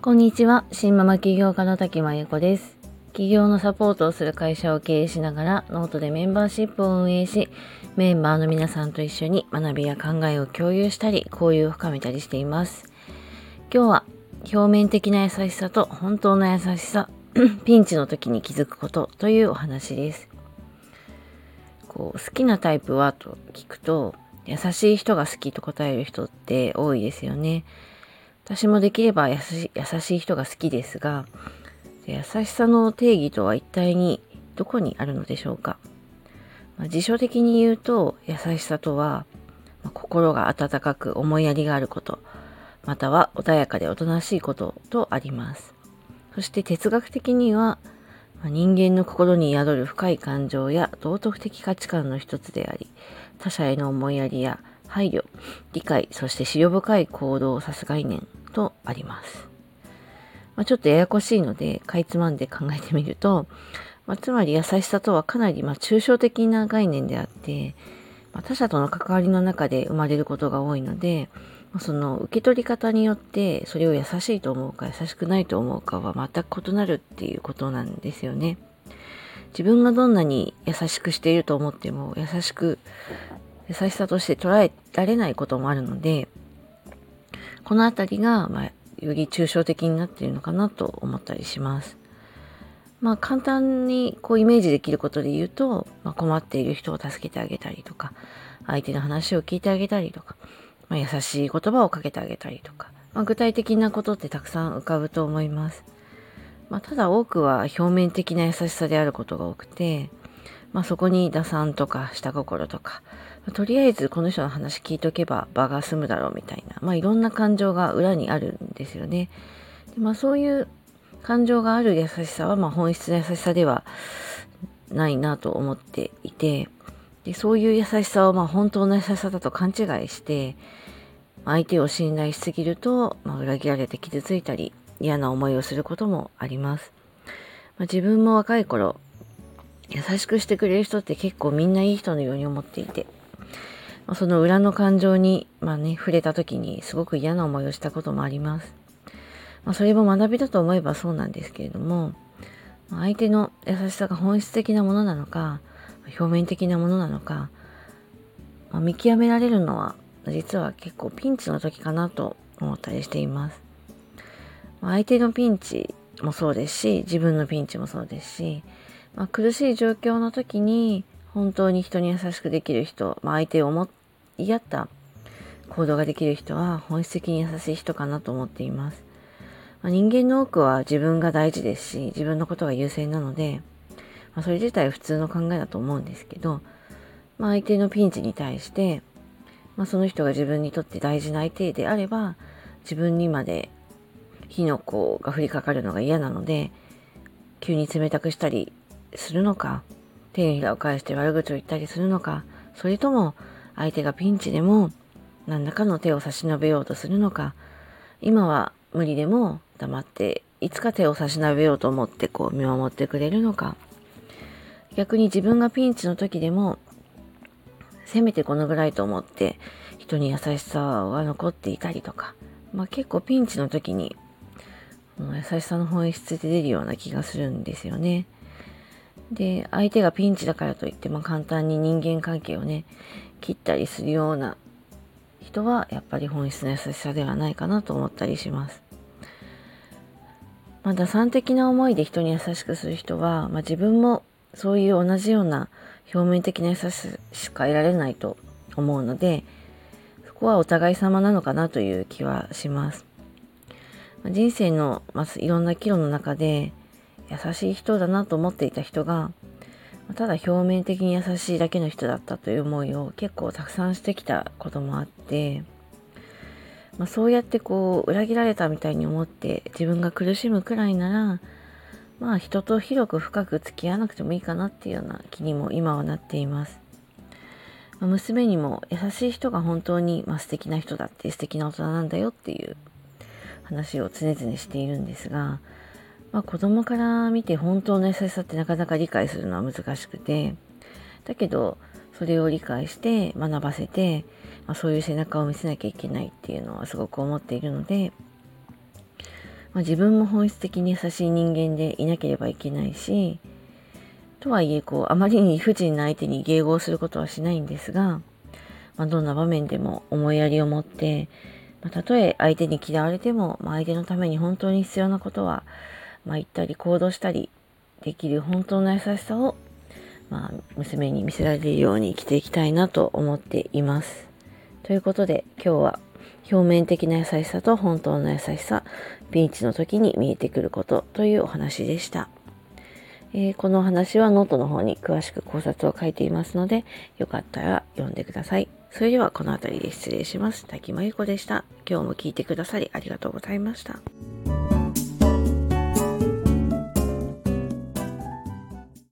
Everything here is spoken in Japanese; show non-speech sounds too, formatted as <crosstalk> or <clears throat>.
こんにちは。シンママ起業家の滝真由子です。起業のサポートをする会社を経営しながらノートでメンバーシップを運営しメンバーの皆さんと一緒に学びや考えを共有したり交流を深めたりしています。今日は表面的な優しさと本当の優しさ <clears throat> ピンチの時に気づくことというお話です。こう好きなタイプは？と聞くと優しい人が好きと答える人って多いですよね。私もできれば優しい人が好きですが優しさの定義とは一体にどこにあるのでしょうか、まあ、辞書的に言うと優しさとは、まあ、心が温かく思いやりがあることまたは穏やかでおとなしいこととあります。そして哲学的には、まあ、人間の心に宿る深い感情や道徳的価値観の一つであり他者への思いやりや配慮理解そして思慮深い行動を指す概念とありますまあ、ちょっとややこしいので、かいつまんで考えてみると、まあ、つまり優しさとはかなりま抽象的な概念であって、まあ、他者との関わりの中で生まれることが多いので、まその受け取り方によってそれを優しいと思うか優しくないと思うかは全く異なるっていうことなんですよね。自分がどんなに優しくしていると思っても優しく優しさとして捉えられないこともあるのでこのあたりが、まあ、より抽象的になっているのかなと思ったりします。まあ簡単にこうイメージできることで言うと、まあ、困っている人を助けてあげたりとか、相手の話を聞いてあげたりとか、まあ、優しい言葉をかけてあげたりとか、まあ、具体的なことってたくさん浮かぶと思います。まあ、ただ多くは表面的な優しさであることが多くて、まあ、そこに打算とか下心とか、とりあえずこの人の話聞いとけば場が済むだろうみたいな、まあ、いろんな感情が裏にあるんですよね。でまあ、そういう感情がある優しさは、まあ、本質の優しさではないなと思っていてでそういう優しさをまあ本当の優しさだと勘違いして相手を信頼しすぎると、まあ、裏切られて傷ついたり嫌な思いをすることもあります。まあ、自分も若い頃優しくしてくれる人って結構みんないい人のように思っていてまその裏の感情に、まあね、触れた時にすごく嫌な思いをしたこともあります。まあ、それも学びだと思えばそうなんですけれども、相手の優しさが本質的なものなのか、表面的なものなのか、まあ、見極められるのは実は結構ピンチの時かなと思ったりしています。相手のピンチもそうですし、自分のピンチもそうですし、まあ、苦しい状況の時に本当に人に優しくできる人、まあ、相手を思い合った行動ができる人は本質的に優しい人かなと思っています。まあ、人間の多くは自分が大事ですし、自分のことが優先なので、まあ、それ自体普通の考えだと思うんですけど、まあ、相手のピンチに対して、まあ、その人が自分にとって大事な相手であれば、自分にまで火の粉が降りかかるのが嫌なので、急に冷たくしたりするのか、手のひらを返して悪口を言ったりするのか、それとも相手がピンチでも何らかの手を差し伸べようとするのか、今は無理でも黙っていつか手を差し伸べようと思ってこう見守ってくれるのか、逆に自分がピンチの時でもせめてこのぐらいと思って人に優しさが残っていたりとか、まあ、結構ピンチの時に優しさの本質で出るような気がするんですよね。で、相手がピンチだからといって、まあ、簡単に人間関係をね、切ったりするような人は、やっぱり本質の優しさではないかなと思ったりします。まあ、打算的な思いで人に優しくする人は、まあ、自分もそういう同じような表面的な優しさしか得られないと思うので、そこはお互い様なのかなという気はします。人生の、まあ、いろんな岐路の中で、優しい人だなと思っていた人がただ表面的に優しいだけの人だったという思いを結構たくさんしてきたこともあって、まあ、そうやってこう裏切られたみたいに思って自分が苦しむくらいならまあ人と広く深く付き合わなくてもいいかなっていうような気にも今はなっています。まあ、娘にも優しい人が本当に、まあ、素敵な人だって素敵な大人なんだよっていう話を常々しているんですが、まあ、子供から見て本当の優しさってなかなか理解するのは難しくてだけどそれを理解して学ばせて、まあ、そういう背中を見せなきゃいけないっていうのはすごく思っているので、まあ、自分も本質的に優しい人間でいなければいけないしとはいえこうあまりに理不尽な相手に迎合することはしないんですが、まあ、どんな場面でも思いやりを持って、まあ、たとえ相手に嫌われても、まあ、相手のために本当に必要なことは、まあ、言ったり行動したりできる本当の優しさをまあ、娘に見せられるように生きていきたいなと思っています。ということで今日は表面的な優しさと本当の優しさ、ピンチの時に見えてくることというお話でした。えー、この話はノートの方に詳しく考察を書いていますので、よかったら読んでください。それではこの辺りで失礼します。滝真由子でした。今日も聞いてくださりありがとうございました。